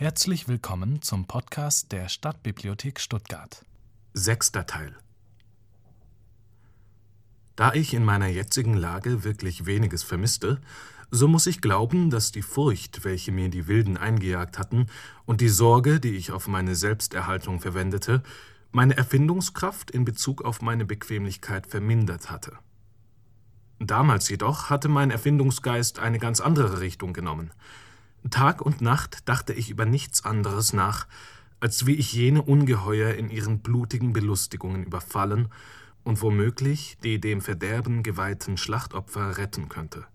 Herzlich willkommen zum Podcast der Stadtbibliothek Stuttgart. Sechster Teil. Da ich in meiner jetzigen Lage wirklich weniges vermisste, so muss ich glauben, dass die Furcht, welche mir die Wilden eingejagt hatten, und die Sorge, die ich auf meine Selbsterhaltung verwendete, meine Erfindungskraft in Bezug auf meine Bequemlichkeit vermindert hatte. Damals jedoch hatte mein Erfindungsgeist eine ganz andere Richtung genommen – Tag und Nacht dachte ich über nichts anderes nach, als wie ich jene Ungeheuer in ihren blutigen Belustigungen überfallen und womöglich die dem Verderben geweihten Schlachtopfer retten könnte.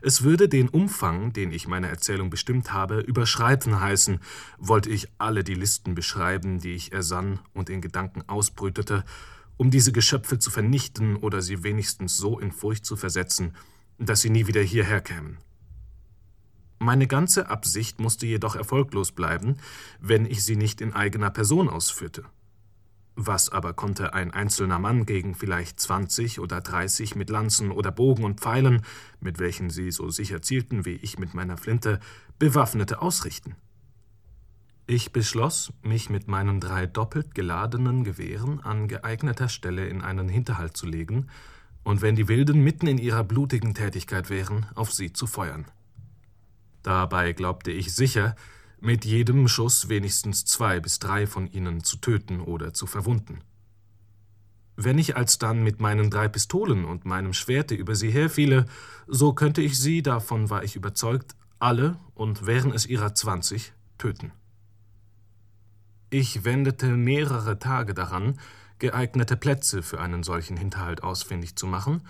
Es würde den Umfang, den ich meiner Erzählung bestimmt habe, überschreiten heißen, wollte ich alle die Listen beschreiben, die ich ersann und in Gedanken ausbrütete, um diese Geschöpfe zu vernichten oder sie wenigstens so in Furcht zu versetzen, dass sie nie wieder hierher kämen. Meine ganze Absicht musste jedoch erfolglos bleiben, wenn ich sie nicht in eigener Person ausführte. Was aber konnte ein einzelner Mann gegen vielleicht zwanzig oder dreißig mit Lanzen oder Bogen und Pfeilen, mit welchen sie so sicher zielten wie ich mit meiner Flinte, Bewaffnete ausrichten? Ich beschloss, mich mit meinen drei doppelt geladenen Gewehren an geeigneter Stelle in einen Hinterhalt zu legen und wenn die Wilden mitten in ihrer blutigen Tätigkeit wären, auf sie zu feuern. Dabei glaubte ich sicher, mit jedem Schuss wenigstens zwei bis drei von ihnen zu töten oder zu verwunden. Wenn ich alsdann mit meinen drei Pistolen und meinem Schwerte über sie herfiele, so könnte ich sie, davon war ich überzeugt, alle, und wären es ihrer zwanzig, töten. Ich wendete mehrere Tage daran, geeignete Plätze für einen solchen Hinterhalt ausfindig zu machen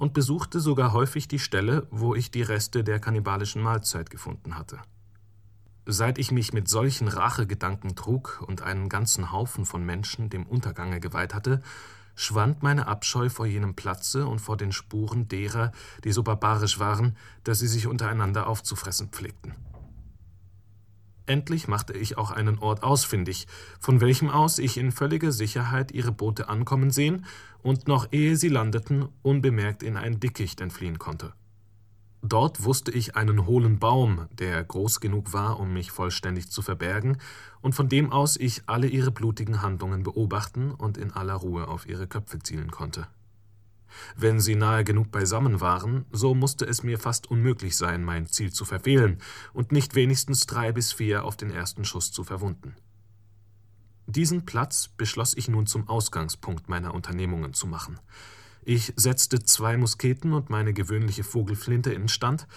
und besuchte sogar häufig die Stelle, wo ich die Reste der kannibalischen Mahlzeit gefunden hatte. Seit ich mich mit solchen Rachegedanken trug und einen ganzen Haufen von Menschen dem Untergange geweiht hatte, schwand meine Abscheu vor jenem Platze und vor den Spuren derer, die so barbarisch waren, dass sie sich untereinander aufzufressen pflegten. Endlich machte ich auch einen Ort ausfindig, von welchem aus ich in völliger Sicherheit ihre Boote ankommen sehen und noch ehe sie landeten, unbemerkt in ein Dickicht entfliehen konnte. Dort wusste ich einen hohlen Baum, der groß genug war, um mich vollständig zu verbergen, und von dem aus ich alle ihre blutigen Handlungen beobachten und in aller Ruhe auf ihre Köpfe zielen konnte. Wenn sie nahe genug beisammen waren, so musste es mir fast unmöglich sein, mein Ziel zu verfehlen und nicht wenigstens drei bis vier auf den ersten Schuss zu verwunden. Diesen Platz beschloss ich nun zum Ausgangspunkt meiner Unternehmungen zu machen. Ich setzte zwei Musketen und meine gewöhnliche Vogelflinte instand,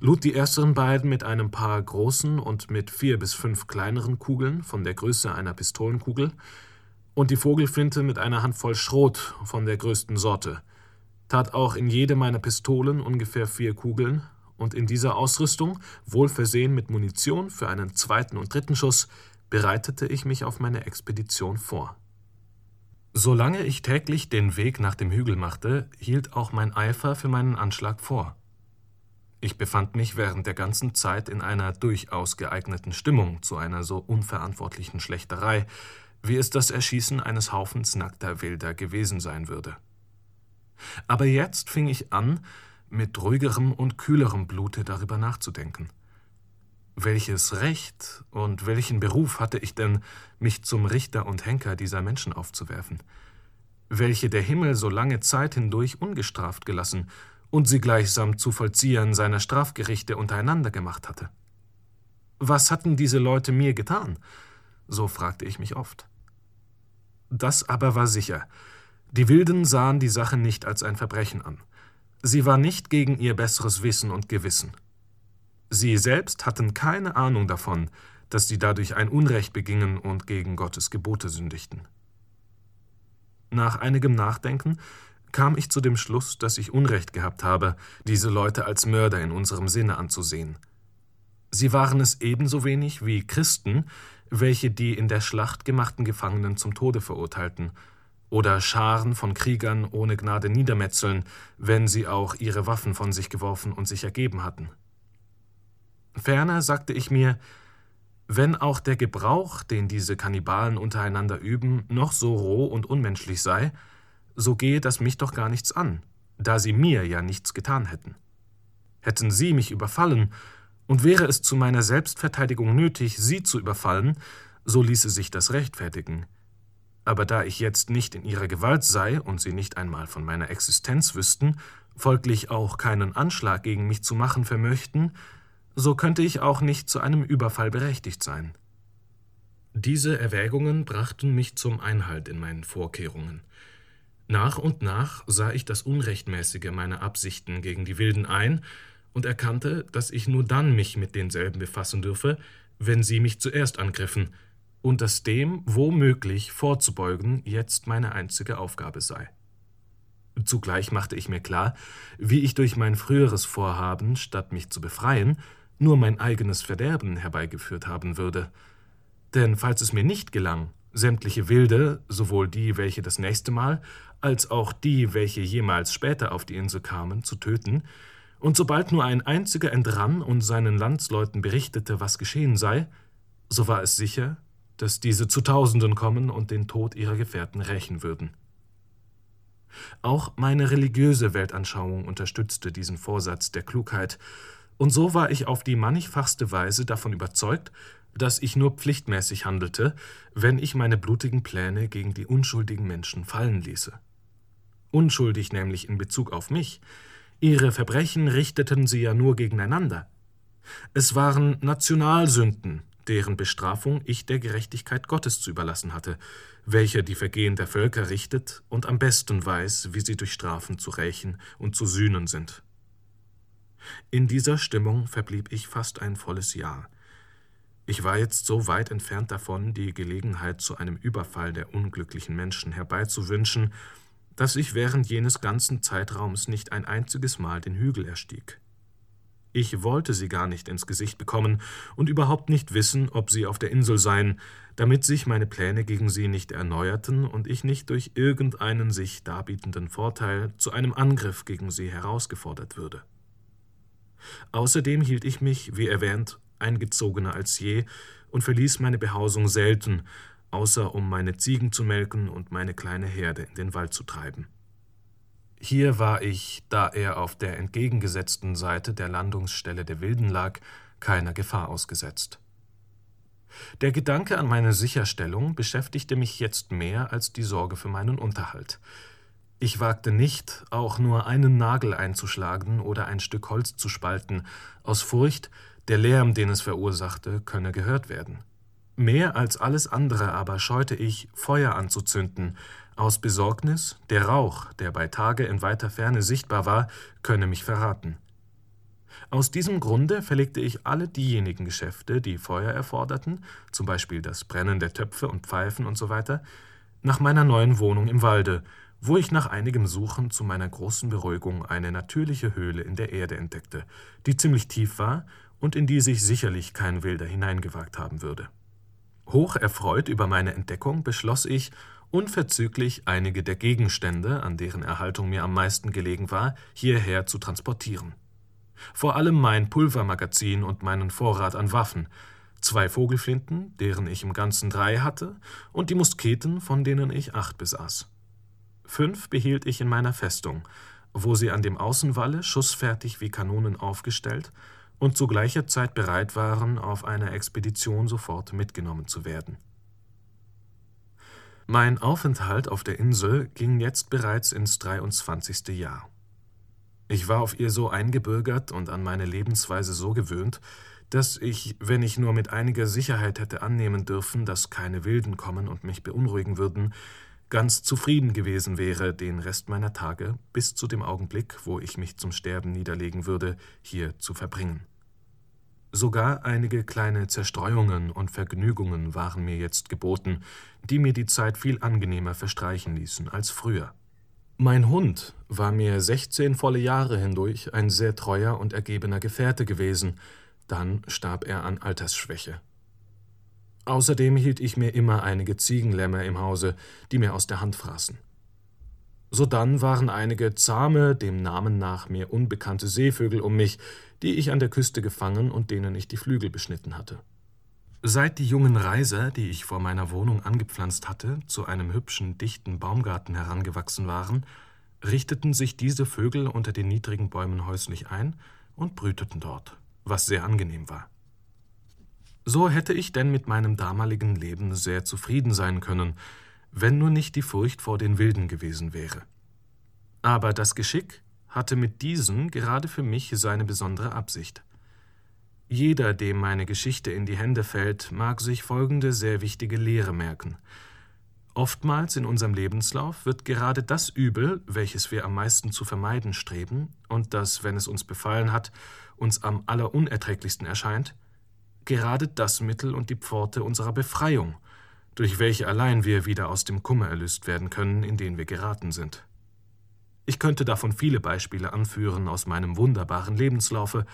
lud die ersteren beiden mit einem paar großen und mit vier bis fünf kleineren Kugeln von der Größe einer Pistolenkugel und die Vogelflinte mit einer Handvoll Schrot von der größten Sorte – tat auch in jede meiner Pistolen ungefähr vier Kugeln, und in dieser Ausrüstung, wohl versehen mit Munition für einen zweiten und dritten Schuss, bereitete ich mich auf meine Expedition vor. Solange ich täglich den Weg nach dem Hügel machte, hielt auch mein Eifer für meinen Anschlag vor. Ich befand mich während der ganzen Zeit in einer durchaus geeigneten Stimmung zu einer so unverantwortlichen Schlächterei, wie es das Erschießen eines Haufens nackter Wilder gewesen sein würde. Aber jetzt fing ich an, mit ruhigerem und kühlerem Blute darüber nachzudenken. Welches Recht und welchen Beruf hatte ich denn, mich zum Richter und Henker dieser Menschen aufzuwerfen, welche der Himmel so lange Zeit hindurch ungestraft gelassen und sie gleichsam zu Vollziehern seiner Strafgerichte untereinander gemacht hatte? Was hatten diese Leute mir getan? So fragte ich mich oft. Das aber war sicher, die Wilden sahen die Sache nicht als ein Verbrechen an. Sie war nicht gegen ihr besseres Wissen und Gewissen. Sie selbst hatten keine Ahnung davon, dass sie dadurch ein Unrecht begingen und gegen Gottes Gebote sündigten. Nach einigem Nachdenken kam ich zu dem Schluss, dass ich Unrecht gehabt habe, diese Leute als Mörder in unserem Sinne anzusehen. Sie waren es ebenso wenig wie Christen, welche die in der Schlacht gemachten Gefangenen zum Tode verurteilten oder Scharen von Kriegern ohne Gnade niedermetzeln, wenn sie auch ihre Waffen von sich geworfen und sich ergeben hatten. Ferner sagte ich mir, wenn auch der Gebrauch, den diese Kannibalen untereinander üben, noch so roh und unmenschlich sei, so gehe das mich doch gar nichts an, da sie mir ja nichts getan hätten. Hätten sie mich überfallen Und wäre es zu meiner Selbstverteidigung nötig, sie zu überfallen, so ließe sich das rechtfertigen. Aber da ich jetzt nicht in ihrer Gewalt sei und sie nicht einmal von meiner Existenz wüssten, folglich auch keinen Anschlag gegen mich zu machen vermöchten, so könnte ich auch nicht zu einem Überfall berechtigt sein. Diese Erwägungen brachten mich zum Einhalt in meinen Vorkehrungen. Nach und nach sah ich das Unrechtmäßige meiner Absichten gegen die Wilden ein und erkannte, dass ich nur dann mich mit denselben befassen dürfe, wenn sie mich zuerst angriffen, und dass dem womöglich vorzubeugen jetzt meine einzige Aufgabe sei. Zugleich machte ich mir klar, wie ich durch mein früheres Vorhaben, statt mich zu befreien, nur mein eigenes Verderben herbeigeführt haben würde. Denn falls es mir nicht gelang, sämtliche Wilde, sowohl die, welche das nächste Mal, als auch die, welche jemals später auf die Insel kamen, zu töten, und sobald nur ein einziger entrann und seinen Landsleuten berichtete, was geschehen sei, so war es sicher, dass diese zu Tausenden kommen und den Tod ihrer Gefährten rächen würden. Auch meine religiöse Weltanschauung unterstützte diesen Vorsatz der Klugheit, und so war ich auf die mannigfachste Weise davon überzeugt, dass ich nur pflichtmäßig handelte, wenn ich meine blutigen Pläne gegen die unschuldigen Menschen fallen ließe. Unschuldig nämlich in Bezug auf mich. Ihre Verbrechen richteten sie ja nur gegeneinander. Es waren Nationalsünden, deren Bestrafung ich der Gerechtigkeit Gottes zu überlassen hatte, welcher die Vergehen der Völker richtet und am besten weiß, wie sie durch Strafen zu rächen und zu sühnen sind. In dieser Stimmung verblieb ich fast ein volles Jahr. Ich war jetzt so weit entfernt davon, die Gelegenheit zu einem Überfall der unglücklichen Menschen herbeizuwünschen, dass ich während jenes ganzen Zeitraums nicht ein einziges Mal den Hügel erstieg. Ich wollte sie gar nicht ins Gesicht bekommen und überhaupt nicht wissen, ob sie auf der Insel seien, damit sich meine Pläne gegen sie nicht erneuerten und ich nicht durch irgendeinen sich darbietenden Vorteil zu einem Angriff gegen sie herausgefordert würde. Außerdem hielt ich mich, wie erwähnt, eingezogener als je und verließ meine Behausung selten, außer um meine Ziegen zu melken und meine kleine Herde in den Wald zu treiben. Hier war ich, da er auf der entgegengesetzten Seite der Landungsstelle der Wilden lag, keiner Gefahr ausgesetzt. Der Gedanke an meine Sicherstellung beschäftigte mich jetzt mehr als die Sorge für meinen Unterhalt. Ich wagte nicht, auch nur einen Nagel einzuschlagen oder ein Stück Holz zu spalten, aus Furcht, der Lärm, den es verursachte, könne gehört werden. Mehr als alles andere aber scheute ich, Feuer anzuzünden, aus Besorgnis, der Rauch, der bei Tage in weiter Ferne sichtbar war, könne mich verraten. Aus diesem Grunde verlegte ich alle diejenigen Geschäfte, die Feuer erforderten, zum Beispiel das Brennen der Töpfe und Pfeifen usw., so nach meiner neuen Wohnung im Walde, wo ich nach einigem Suchen zu meiner großen Beruhigung eine natürliche Höhle in der Erde entdeckte, die ziemlich tief war und in die sich sicherlich kein Wilder hineingewagt haben würde. Hoch erfreut über meine Entdeckung beschloss ich, unverzüglich einige der Gegenstände, an deren Erhaltung mir am meisten gelegen war, hierher zu transportieren. Vor allem mein Pulvermagazin und meinen Vorrat an Waffen, zwei Vogelflinten, deren ich im Ganzen drei hatte, und die Musketen, von denen ich acht besaß. Fünf behielt ich in meiner Festung, wo sie an dem Außenwalle schussfertig wie Kanonen aufgestellt und zu gleicher Zeit bereit waren, auf einer Expedition sofort mitgenommen zu werden. Mein Aufenthalt auf der Insel ging jetzt bereits ins 23. Jahr. Ich war auf ihr so eingebürgert und an meine Lebensweise so gewöhnt, dass ich, wenn ich nur mit einiger Sicherheit hätte annehmen dürfen, dass keine Wilden kommen und mich beunruhigen würden, ganz zufrieden gewesen wäre, den Rest meiner Tage bis zu dem Augenblick, wo ich mich zum Sterben niederlegen würde, hier zu verbringen. Sogar einige kleine Zerstreuungen und Vergnügungen waren mir jetzt geboten, die mir die Zeit viel angenehmer verstreichen ließen als früher. Mein Hund war mir sechzehn volle Jahre hindurch ein sehr treuer und ergebener Gefährte gewesen, dann starb er an Altersschwäche. Außerdem hielt ich mir immer einige Ziegenlämmer im Hause, die mir aus der Hand fraßen. Sodann waren einige zahme, dem Namen nach mir unbekannte Seevögel um mich, die ich an der Küste gefangen und denen ich die Flügel beschnitten hatte. Seit die jungen Reiser, die ich vor meiner Wohnung angepflanzt hatte, zu einem hübschen, dichten Baumgarten herangewachsen waren, richteten sich diese Vögel unter den niedrigen Bäumen häuslich ein und brüteten dort. was sehr angenehm war. So hätte ich denn mit meinem damaligen Leben sehr zufrieden sein können, wenn nur nicht die Furcht vor den Wilden gewesen wäre. Aber das Geschick hatte mit diesen gerade für mich seine besondere Absicht. Jeder, dem meine Geschichte in die Hände fällt, mag sich folgende sehr wichtige Lehre merken. Oftmals in unserem Lebenslauf wird gerade das Übel, welches wir am meisten zu vermeiden streben und das, wenn es uns befallen hat, uns am allerunerträglichsten erscheint, gerade das Mittel und die Pforte unserer Befreiung, durch welche allein wir wieder aus dem Kummer erlöst werden können, in den wir geraten sind. Ich könnte davon viele Beispiele anführen aus meinem wunderbaren Lebenslaufe,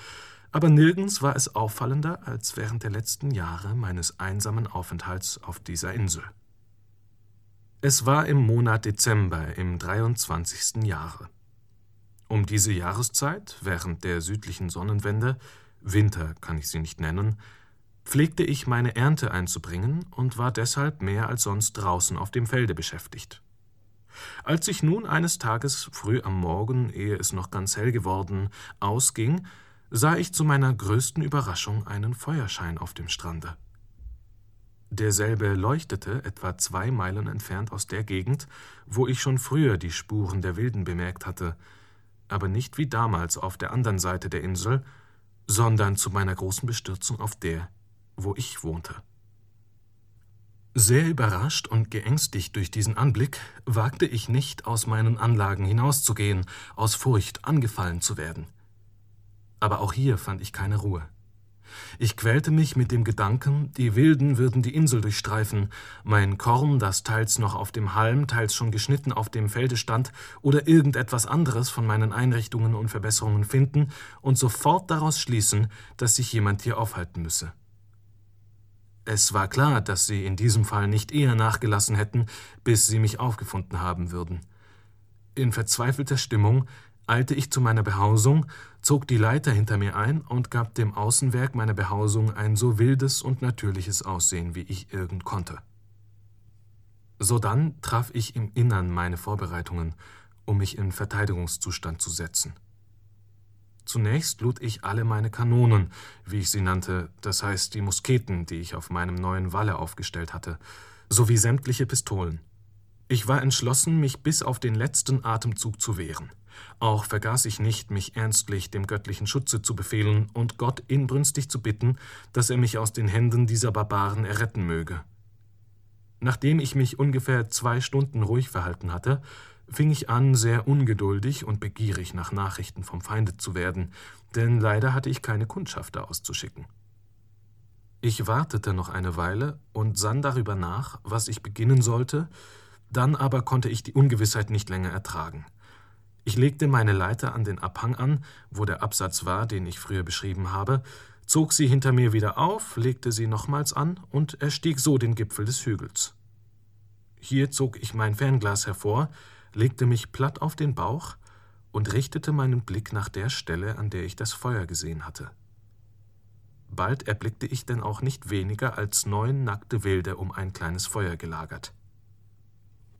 aber nirgends war es auffallender als während der letzten Jahre meines einsamen Aufenthalts auf dieser Insel. Es war im Monat Dezember im 23. Jahre. Um diese Jahreszeit, während der südlichen Sonnenwende, Winter kann ich sie nicht nennen, pflegte ich meine Ernte einzubringen und war deshalb mehr als sonst draußen auf dem Felde beschäftigt. Als ich nun eines Tages früh am Morgen, ehe es noch ganz hell geworden, ausging, sah ich zu meiner größten Überraschung einen Feuerschein auf dem Strande. Derselbe leuchtete etwa zwei Meilen entfernt aus der Gegend, wo ich schon früher die Spuren der Wilden bemerkt hatte, aber nicht wie damals auf der anderen Seite der Insel, sondern zu meiner großen Bestürzung auf der, wo ich wohnte. Sehr überrascht und geängstigt durch diesen Anblick, wagte ich nicht, aus meinen Anlagen hinauszugehen, aus Furcht angefallen zu werden. Aber auch hier fand ich keine Ruhe. Ich quälte mich mit dem Gedanken, die Wilden würden die Insel durchstreifen, mein Korn, das teils noch auf dem Halm, teils schon geschnitten auf dem Felde stand, oder irgendetwas anderes von meinen Einrichtungen und Verbesserungen finden und sofort daraus schließen, dass sich jemand hier aufhalten müsse. Es war klar, dass sie in diesem Fall nicht eher nachgelassen hätten, bis sie mich aufgefunden haben würden. In verzweifelter Stimmung eilte ich zu meiner Behausung, zog die Leiter hinter mir ein und gab dem Außenwerk meiner Behausung ein so wildes und natürliches Aussehen, wie ich irgend konnte. Sodann traf ich im Innern meine Vorbereitungen, um mich in Verteidigungszustand zu setzen. Zunächst lud ich alle meine Kanonen, wie ich sie nannte, das heißt die Musketen, die ich auf meinem neuen Walle aufgestellt hatte, sowie sämtliche Pistolen. Ich war entschlossen, mich bis auf den letzten Atemzug zu wehren. Auch vergaß ich nicht, mich ernstlich dem göttlichen Schutze zu befehlen und Gott inbrünstig zu bitten, dass er mich aus den Händen dieser Barbaren erretten möge. Nachdem ich mich ungefähr zwei Stunden ruhig verhalten hatte, fing ich an, sehr ungeduldig und begierig nach Nachrichten vom Feinde zu werden, denn leider hatte ich keine Kundschafter auszuschicken. Ich wartete noch eine Weile und sann darüber nach, was ich beginnen sollte, dann aber konnte ich die Ungewissheit nicht länger ertragen. Ich legte meine Leiter an den Abhang an, wo der Absatz war, den ich früher beschrieben habe, zog sie hinter mir wieder auf, legte sie nochmals an und erstieg so den Gipfel des Hügels. Hier zog ich mein Fernglas hervor, legte mich platt auf den Bauch und richtete meinen Blick nach der Stelle, an der ich das Feuer gesehen hatte. Bald erblickte ich denn auch nicht weniger als neun nackte Wilde um ein kleines Feuer gelagert.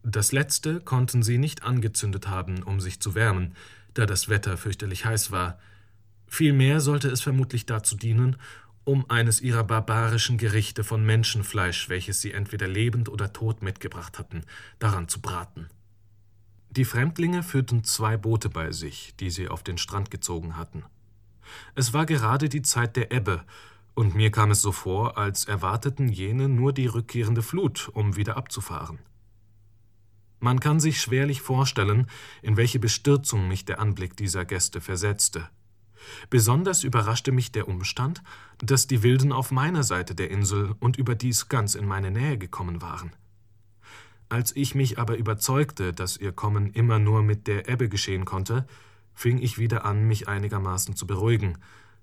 Das letzte konnten sie nicht angezündet haben, um sich zu wärmen, da das Wetter fürchterlich heiß war. Vielmehr sollte es vermutlich dazu dienen, um eines ihrer barbarischen Gerichte von Menschenfleisch, welches sie entweder lebend oder tot mitgebracht hatten, daran zu braten. Die Fremdlinge führten zwei Boote bei sich, die sie auf den Strand gezogen hatten. Es war gerade die Zeit der Ebbe, und mir kam es so vor, als erwarteten jene nur die rückkehrende Flut, um wieder abzufahren. Man kann sich schwerlich vorstellen, in welche Bestürzung mich der Anblick dieser Gäste versetzte. Besonders überraschte mich der Umstand, dass die Wilden auf meiner Seite der Insel und überdies ganz in meine Nähe gekommen waren. Als ich mich aber überzeugte, dass ihr Kommen immer nur mit der Ebbe geschehen konnte, fing ich wieder an, mich einigermaßen zu beruhigen,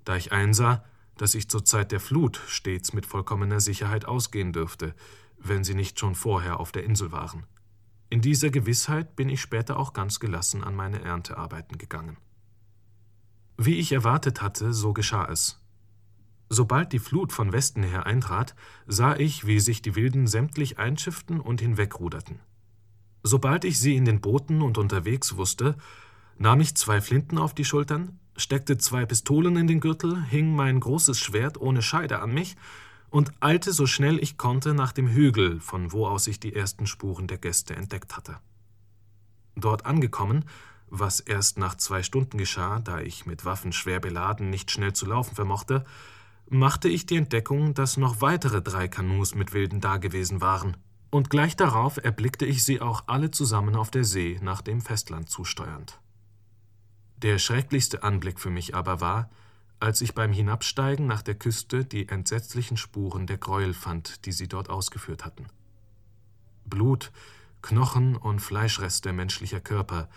da ich einsah, dass ich zur Zeit der Flut stets mit vollkommener Sicherheit ausgehen dürfte, wenn sie nicht schon vorher auf der Insel waren. In dieser Gewissheit bin ich später auch ganz gelassen an meine Erntearbeiten gegangen. Wie ich erwartet hatte, so geschah es. Sobald die Flut von Westen her eintrat, sah ich, wie sich die Wilden sämtlich einschifften und hinwegruderten. Sobald ich sie in den Booten und unterwegs wusste, nahm ich zwei Flinten auf die Schultern, steckte zwei Pistolen in den Gürtel, hing mein großes Schwert ohne Scheide an mich und eilte so schnell ich konnte nach dem Hügel, von wo aus ich die ersten Spuren der Gäste entdeckt hatte. Dort angekommen, was erst nach zwei Stunden geschah, da ich mit Waffen schwer beladen nicht schnell zu laufen vermochte, machte ich die Entdeckung, dass noch weitere drei Kanus mit Wilden dagewesen waren, und gleich darauf erblickte ich sie auch alle zusammen auf der See nach dem Festland zusteuernd. Der schrecklichste Anblick für mich aber war, als ich beim Hinabsteigen nach der Küste die entsetzlichen Spuren der Gräuel fand, die sie dort ausgeführt hatten. Blut, Knochen und Fleischreste menschlicher Körper,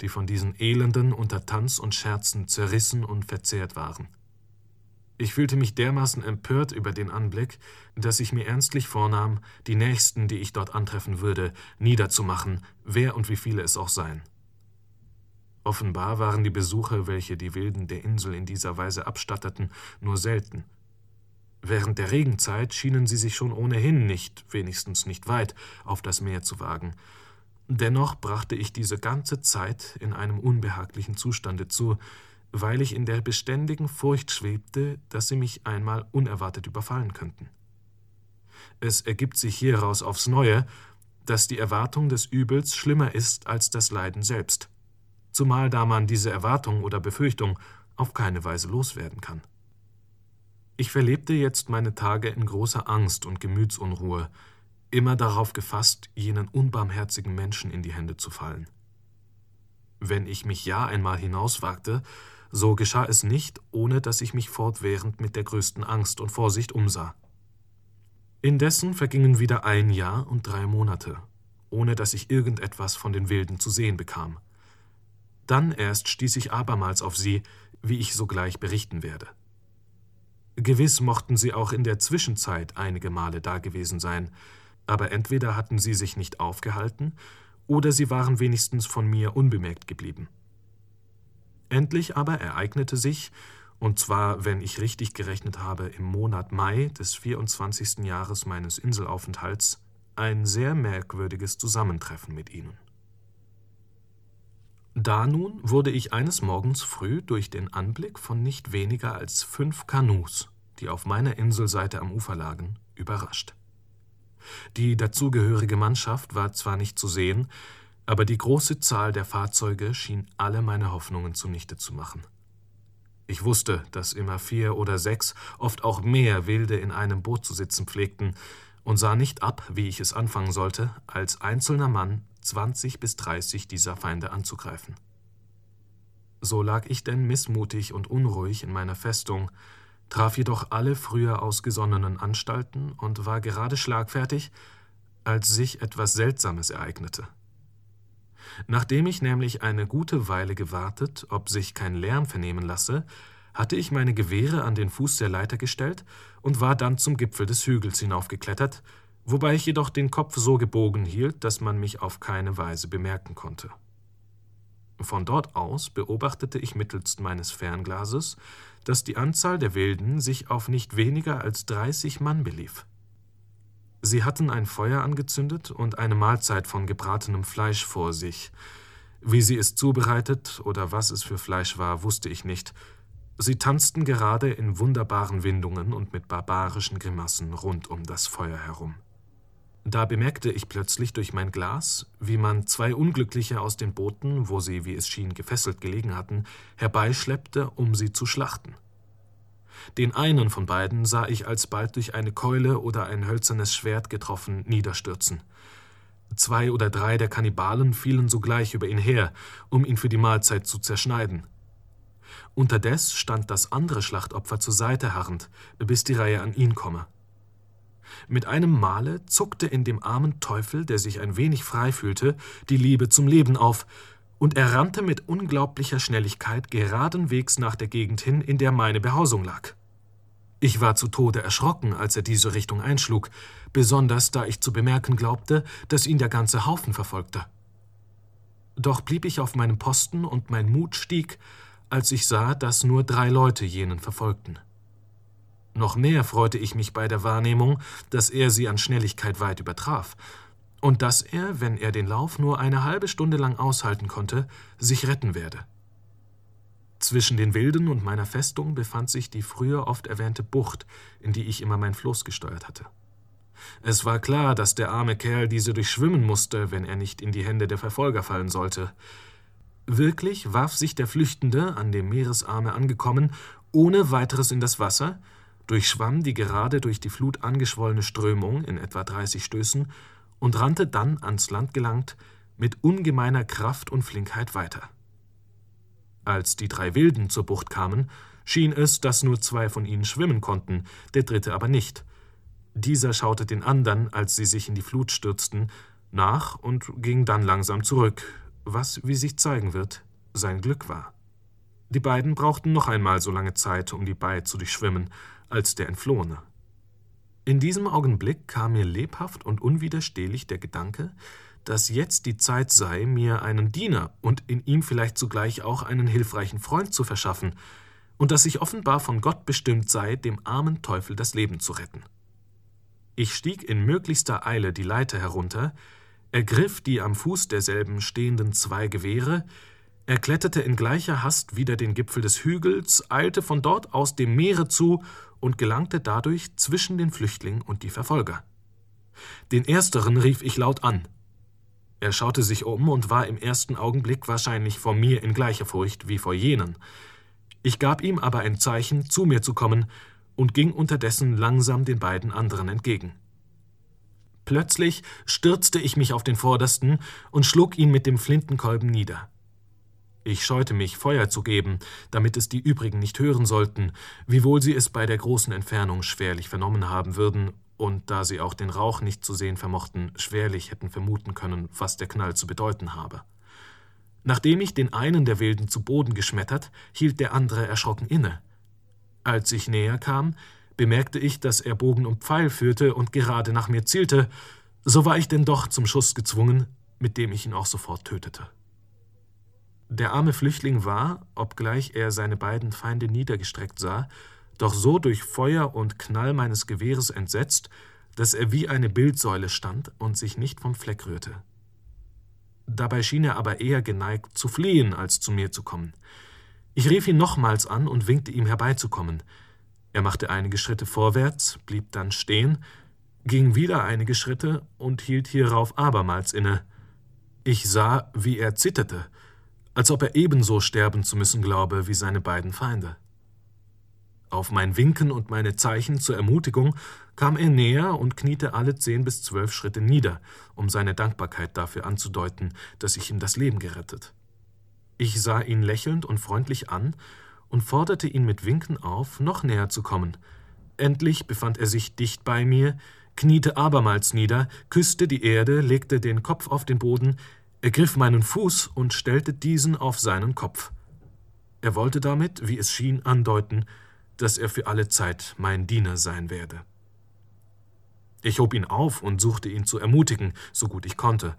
die von diesen Elenden unter Tanz und Scherzen zerrissen und verzehrt waren. Ich fühlte mich dermaßen empört über den Anblick, dass ich mir ernstlich vornahm, die Nächsten, die ich dort antreffen würde, niederzumachen, wer und wie viele es auch seien. Offenbar waren die Besucher, welche die Wilden der Insel in dieser Weise abstatteten, nur selten. Während der Regenzeit schienen sie sich schon ohnehin nicht, wenigstens nicht weit, auf das Meer zu wagen. Dennoch brachte ich diese ganze Zeit in einem unbehaglichen Zustande zu, weil ich in der beständigen Furcht schwebte, dass sie mich einmal unerwartet überfallen könnten. Es ergibt sich hieraus aufs Neue, dass die Erwartung des Übels schlimmer ist als das Leiden selbst zumal da man diese Erwartung oder Befürchtung auf keine Weise loswerden kann. Ich verlebte jetzt meine Tage in großer Angst und Gemütsunruhe, immer darauf gefasst, jenen unbarmherzigen Menschen in die Hände zu fallen. Wenn ich mich ja einmal hinauswagte, so geschah es nicht, ohne dass ich mich fortwährend mit der größten Angst und Vorsicht umsah. Indessen vergingen wieder ein Jahr und drei Monate, ohne dass ich irgendetwas von den Wilden zu sehen bekam. Dann erst stieß ich abermals auf sie, wie ich sogleich berichten werde. Gewiss mochten sie auch in der Zwischenzeit einige Male dagewesen sein, aber entweder hatten sie sich nicht aufgehalten, oder sie waren wenigstens von mir unbemerkt geblieben. Endlich aber ereignete sich, und zwar, wenn ich richtig gerechnet habe, im Monat Mai des 24. Jahres meines Inselaufenthalts, ein sehr merkwürdiges Zusammentreffen mit ihnen. Da nun wurde ich eines Morgens früh durch den Anblick von nicht weniger als fünf Kanus, die auf meiner Inselseite am Ufer lagen, überrascht. Die dazugehörige Mannschaft war zwar nicht zu sehen, aber die große Zahl der Fahrzeuge schien alle meine Hoffnungen zunichte zu machen. Ich wusste, dass immer vier oder sechs, oft auch mehr Wilde in einem Boot zu sitzen pflegten, und sah nicht ab, wie ich es anfangen sollte, als einzelner Mann 20 bis 30 dieser Feinde anzugreifen. So lag ich denn missmutig und unruhig in meiner Festung, traf jedoch alle früher ausgesonnenen Anstalten und war gerade schlagfertig, als sich etwas Seltsames ereignete. Nachdem ich nämlich eine gute Weile gewartet, ob sich kein Lärm vernehmen lasse, hatte ich meine Gewehre an den Fuß der Leiter gestellt und war dann zum Gipfel des Hügels hinaufgeklettert, wobei ich jedoch den Kopf so gebogen hielt, dass man mich auf keine Weise bemerken konnte. Von dort aus beobachtete ich mittelst meines Fernglases, dass die Anzahl der Wilden sich auf nicht weniger als dreißig Mann belief. Sie hatten ein Feuer angezündet und eine Mahlzeit von gebratenem Fleisch vor sich. Wie sie es zubereitet oder was es für Fleisch war, wusste ich nicht. Sie tanzten gerade in wunderbaren Windungen und mit barbarischen Grimassen rund um das Feuer herum. Da bemerkte ich plötzlich durch mein Glas, wie man zwei Unglückliche aus den Booten, wo sie, wie es schien, gefesselt gelegen hatten, herbeischleppte, um sie zu schlachten. Den einen von beiden sah ich alsbald durch eine Keule oder ein hölzernes Schwert getroffen niederstürzen. Zwei oder drei der Kannibalen fielen sogleich über ihn her, um ihn für die Mahlzeit zu zerschneiden. Unterdes stand das andere Schlachtopfer zur Seite harrend, bis die Reihe an ihn komme. Mit einem Male zuckte in dem armen Teufel, der sich ein wenig frei fühlte, die Liebe zum Leben auf, und er rannte mit unglaublicher Schnelligkeit geradenwegs nach der Gegend hin, in der meine Behausung lag. Ich war zu Tode erschrocken, als er diese Richtung einschlug, besonders da ich zu bemerken glaubte, dass ihn der ganze Haufen verfolgte. Doch blieb ich auf meinem Posten und mein Mut stieg, als ich sah, dass nur drei Leute jenen verfolgten. Noch mehr freute ich mich bei der Wahrnehmung, dass er sie an Schnelligkeit weit übertraf, und dass er, wenn er den Lauf nur eine halbe Stunde lang aushalten konnte, sich retten werde. Zwischen den Wilden und meiner Festung befand sich die früher oft erwähnte Bucht, in die ich immer mein Floß gesteuert hatte. Es war klar, dass der arme Kerl diese durchschwimmen musste, wenn er nicht in die Hände der Verfolger fallen sollte. Wirklich warf sich der Flüchtende, an dem Meeresarme angekommen, ohne weiteres in das Wasser, durchschwamm die gerade durch die Flut angeschwollene Strömung in etwa 30 Stößen und rannte dann ans Land gelangt mit ungemeiner Kraft und Flinkheit weiter. Als die drei Wilden zur Bucht kamen, schien es, dass nur zwei von ihnen schwimmen konnten, der dritte aber nicht. Dieser schaute den anderen, als sie sich in die Flut stürzten, nach und ging dann langsam zurück, was, wie sich zeigen wird, sein Glück war. Die beiden brauchten noch einmal so lange Zeit, um die Bai zu durchschwimmen, als der Entflohene. In diesem Augenblick kam mir lebhaft und unwiderstehlich der Gedanke, dass jetzt die Zeit sei, mir einen Diener und in ihm vielleicht zugleich auch einen hilfreichen Freund zu verschaffen, und dass ich offenbar von Gott bestimmt sei, dem armen Teufel das Leben zu retten. Ich stieg in möglichster Eile die Leiter herunter, ergriff die am Fuß derselben stehenden zwei Gewehre, er kletterte in gleicher Hast wieder den Gipfel des Hügels, eilte von dort aus dem Meere zu und gelangte dadurch zwischen den Flüchtling und die Verfolger. Den ersteren rief ich laut an. Er schaute sich um und war im ersten Augenblick wahrscheinlich vor mir in gleicher Furcht wie vor jenen. Ich gab ihm aber ein Zeichen, zu mir zu kommen, und ging unterdessen langsam den beiden anderen entgegen. Plötzlich stürzte ich mich auf den Vordersten und schlug ihn mit dem Flintenkolben nieder. Ich scheute mich, Feuer zu geben, damit es die übrigen nicht hören sollten, wiewohl sie es bei der großen Entfernung schwerlich vernommen haben würden und da sie auch den Rauch nicht zu sehen vermochten, schwerlich hätten vermuten können, was der Knall zu bedeuten habe. Nachdem ich den einen der Wilden zu Boden geschmettert, hielt der andere erschrocken inne. Als ich näher kam, bemerkte ich, dass er Bogen und Pfeil führte und gerade nach mir zielte, so war ich denn doch zum Schuss gezwungen, mit dem ich ihn auch sofort tötete. Der arme Flüchtling war, obgleich er seine beiden Feinde niedergestreckt sah, doch so durch Feuer und Knall meines Gewehres entsetzt, dass er wie eine Bildsäule stand und sich nicht vom Fleck rührte. Dabei schien er aber eher geneigt zu fliehen, als zu mir zu kommen. Ich rief ihn nochmals an und winkte ihm herbeizukommen. Er machte einige Schritte vorwärts, blieb dann stehen, ging wieder einige Schritte und hielt hierauf abermals inne. Ich sah, wie er zitterte, als ob er ebenso sterben zu müssen glaube wie seine beiden Feinde. Auf mein Winken und meine Zeichen zur Ermutigung kam er näher und kniete alle zehn bis zwölf Schritte nieder, um seine Dankbarkeit dafür anzudeuten, dass ich ihm das Leben gerettet. Ich sah ihn lächelnd und freundlich an und forderte ihn mit Winken auf, noch näher zu kommen. Endlich befand er sich dicht bei mir, kniete abermals nieder, küsste die Erde, legte den Kopf auf den Boden, ergriff meinen Fuß und stellte diesen auf seinen Kopf. Er wollte damit, wie es schien, andeuten, dass er für alle Zeit mein Diener sein werde. Ich hob ihn auf und suchte ihn zu ermutigen, so gut ich konnte,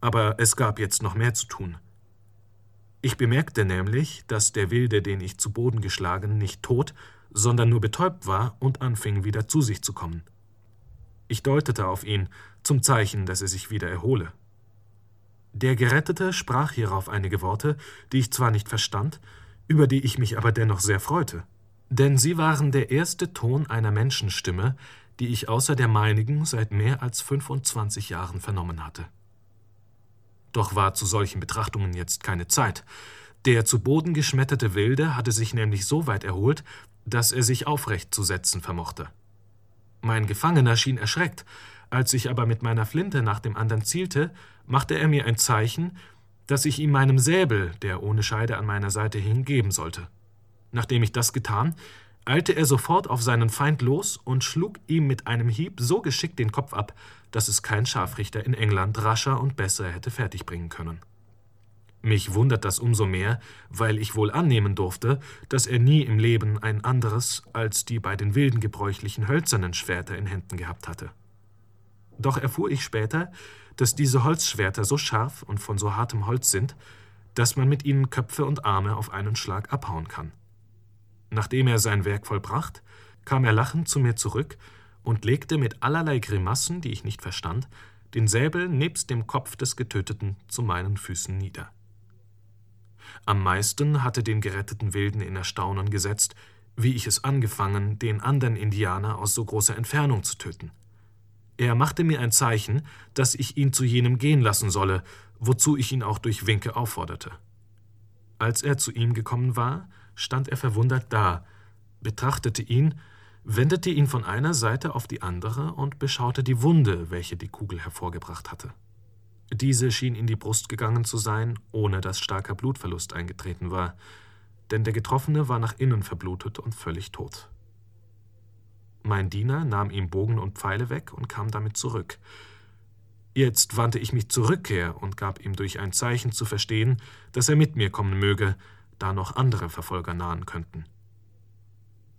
aber es gab jetzt noch mehr zu tun. Ich bemerkte nämlich, dass der Wilde, den ich zu Boden geschlagen, nicht tot, sondern nur betäubt war und anfing wieder zu sich zu kommen. Ich deutete auf ihn, zum Zeichen, dass er sich wieder erhole. Der Gerettete sprach hierauf einige Worte, die ich zwar nicht verstand, über die ich mich aber dennoch sehr freute, denn sie waren der erste Ton einer Menschenstimme, die ich außer der meinigen seit mehr als 25 Jahren vernommen hatte. Doch war zu solchen Betrachtungen jetzt keine Zeit. Der zu Boden geschmetterte Wilde hatte sich nämlich so weit erholt, dass er sich aufrecht zu setzen vermochte. Mein Gefangener schien erschreckt, als ich aber mit meiner Flinte nach dem anderen zielte, machte er mir ein Zeichen, dass ich ihm meinem Säbel, der ohne Scheide an meiner Seite hing, geben sollte. Nachdem ich das getan, eilte er sofort auf seinen Feind los und schlug ihm mit einem Hieb so geschickt den Kopf ab, dass es kein Scharfrichter in England rascher und besser hätte fertigbringen können. Mich wundert das umso mehr, weil ich wohl annehmen durfte, dass er nie im Leben ein anderes als die bei den Wilden gebräuchlichen hölzernen Schwerter in Händen gehabt hatte. Doch erfuhr ich später, dass diese Holzschwerter so scharf und von so hartem Holz sind, dass man mit ihnen Köpfe und Arme auf einen Schlag abhauen kann. Nachdem er sein Werk vollbracht, kam er lachend zu mir zurück und legte mit allerlei Grimassen, die ich nicht verstand, den Säbel nebst dem Kopf des Getöteten zu meinen Füßen nieder. Am meisten hatte den geretteten Wilden in Erstaunen gesetzt, wie ich es angefangen, den anderen Indianer aus so großer Entfernung zu töten. Er machte mir ein Zeichen, dass ich ihn zu jenem gehen lassen solle, wozu ich ihn auch durch Winke aufforderte. Als er zu ihm gekommen war, stand er verwundert da, betrachtete ihn, wendete ihn von einer Seite auf die andere und beschaute die Wunde, welche die Kugel hervorgebracht hatte. Diese schien in die Brust gegangen zu sein, ohne dass starker Blutverlust eingetreten war, denn der Getroffene war nach innen verblutet und völlig tot. Mein Diener nahm ihm Bogen und Pfeile weg und kam damit zurück. Jetzt wandte ich mich zur Rückkehr und gab ihm durch ein Zeichen zu verstehen, dass er mit mir kommen möge, da noch andere Verfolger nahen könnten.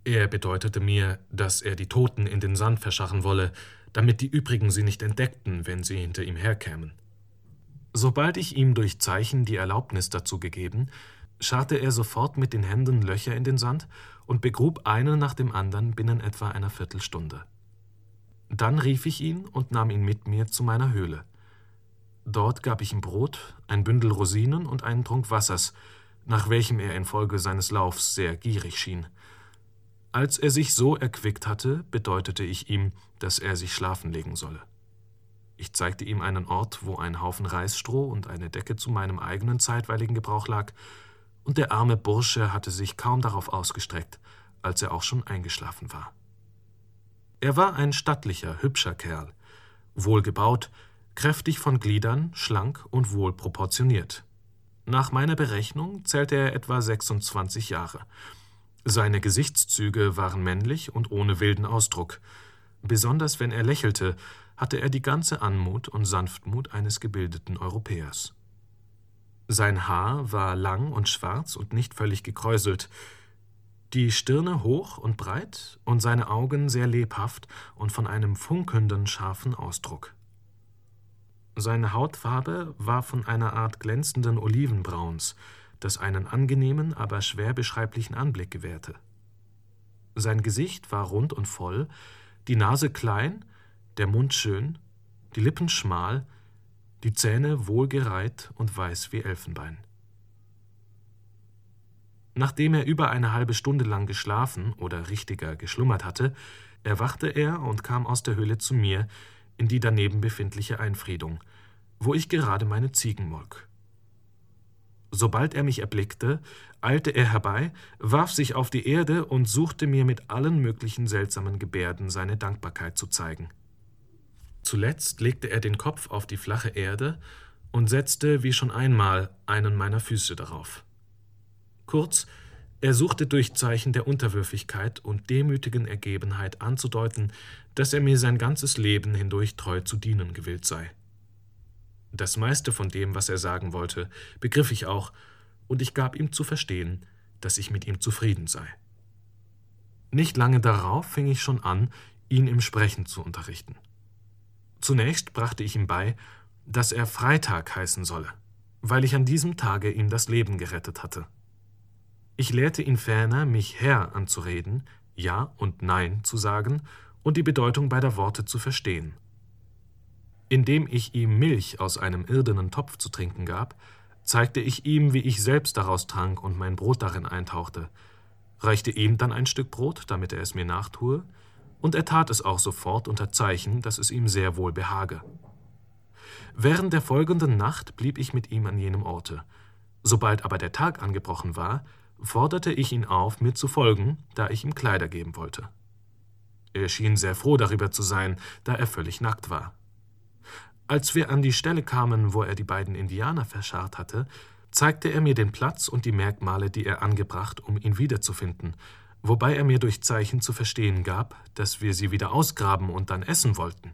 Er bedeutete mir, dass er die Toten in den Sand verscharren wolle, damit die übrigen sie nicht entdeckten, wenn sie hinter ihm herkämen. Sobald ich ihm durch Zeichen die Erlaubnis dazu gegeben, scharrte er sofort mit den Händen Löcher in den Sand und begrub einen nach dem anderen binnen etwa einer Viertelstunde. Dann rief ich ihn und nahm ihn mit mir zu meiner Höhle. Dort gab ich ihm Brot, ein Bündel Rosinen und einen Trunk Wassers, nach welchem er infolge seines Laufs sehr gierig schien. Als er sich so erquickt hatte, bedeutete ich ihm, dass er sich schlafen legen solle. Ich zeigte ihm einen Ort, wo ein Haufen Reisstroh und eine Decke zu meinem eigenen zeitweiligen Gebrauch lag, und der arme Bursche hatte sich kaum darauf ausgestreckt, als er auch schon eingeschlafen war. Er war ein stattlicher, hübscher Kerl, wohlgebaut, kräftig von Gliedern, schlank und wohl proportioniert. Nach meiner Berechnung zählte er etwa 26 Jahre. Seine Gesichtszüge waren männlich und ohne wilden Ausdruck. Besonders wenn er lächelte, hatte er die ganze Anmut und Sanftmut eines gebildeten Europäers. Sein Haar war lang und schwarz und nicht völlig gekräuselt, die Stirne hoch und breit und seine Augen sehr lebhaft und von einem funkelnden, scharfen Ausdruck. Seine Hautfarbe war von einer Art glänzenden Olivenbrauns, das einen angenehmen, aber schwer beschreiblichen Anblick gewährte. Sein Gesicht war rund und voll, die Nase klein, der Mund schön, die Lippen schmal, die Zähne wohlgereiht und weiß wie Elfenbein. Nachdem er über eine halbe Stunde lang geschlafen oder richtiger geschlummert hatte, erwachte er und kam aus der Höhle zu mir in die daneben befindliche Einfriedung, wo ich gerade meine Ziegen molk. Sobald er mich erblickte, eilte er herbei, warf sich auf die Erde und suchte mir mit allen möglichen seltsamen Gebärden seine Dankbarkeit zu zeigen. Zuletzt legte er den Kopf auf die flache Erde und setzte wie schon einmal einen meiner Füße darauf. Kurz, er suchte durch Zeichen der Unterwürfigkeit und demütigen Ergebenheit anzudeuten, dass er mir sein ganzes Leben hindurch treu zu dienen gewillt sei. Das meiste von dem, was er sagen wollte, begriff ich auch, und ich gab ihm zu verstehen, dass ich mit ihm zufrieden sei. Nicht lange darauf fing ich schon an, ihn im Sprechen zu unterrichten. Zunächst brachte ich ihm bei, dass er Freitag heißen solle, weil ich an diesem Tage ihm das Leben gerettet hatte. Ich lehrte ihn ferner, mich Herr anzureden, Ja und Nein zu sagen und die Bedeutung beider Worte zu verstehen. Indem ich ihm Milch aus einem irdenen Topf zu trinken gab, zeigte ich ihm, wie ich selbst daraus trank und mein Brot darin eintauchte, reichte ihm dann ein Stück Brot, damit er es mir nachtue, und er tat es auch sofort unter Zeichen, dass es ihm sehr wohl behage. Während der folgenden Nacht blieb ich mit ihm an jenem Orte. Sobald aber der Tag angebrochen war, forderte ich ihn auf, mir zu folgen, da ich ihm Kleider geben wollte. Er schien sehr froh darüber zu sein, da er völlig nackt war. Als wir an die Stelle kamen, wo er die beiden Indianer verscharrt hatte, zeigte er mir den Platz und die Merkmale, die er angebracht, um ihn wiederzufinden, wobei er mir durch Zeichen zu verstehen gab, dass wir sie wieder ausgraben und dann essen wollten.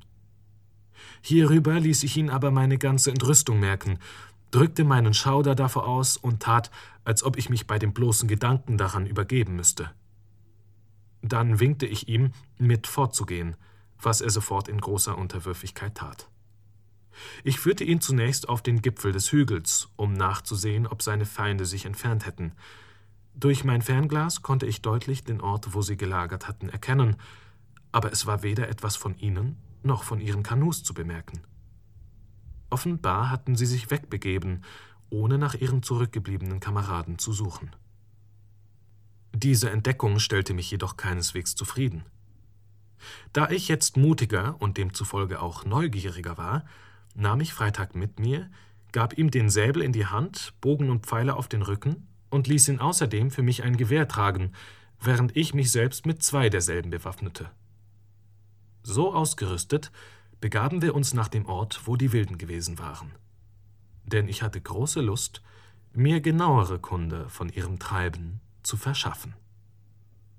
Hierüber ließ ich ihn aber meine ganze Entrüstung merken, drückte meinen Schauder davor aus und tat, als ob ich mich bei dem bloßen Gedanken daran übergeben müsste. Dann winkte ich ihm, mit fortzugehen, was er sofort in großer Unterwürfigkeit tat. Ich führte ihn zunächst auf den Gipfel des Hügels, um nachzusehen, ob seine Feinde sich entfernt hätten, durch mein Fernglas konnte ich deutlich den Ort, wo sie gelagert hatten, erkennen, aber es war weder etwas von ihnen noch von ihren Kanus zu bemerken. Offenbar hatten sie sich wegbegeben, ohne nach ihren zurückgebliebenen Kameraden zu suchen. Diese Entdeckung stellte mich jedoch keineswegs zufrieden. Da ich jetzt mutiger und demzufolge auch neugieriger war, nahm ich Freitag mit mir, gab ihm den Säbel in die Hand, Bogen und Pfeile auf den Rücken und ließ ihn außerdem für mich ein Gewehr tragen, während ich mich selbst mit zwei derselben bewaffnete. So ausgerüstet begaben wir uns nach dem Ort, wo die Wilden gewesen waren. Denn ich hatte große Lust, mir genauere Kunde von ihrem Treiben zu verschaffen.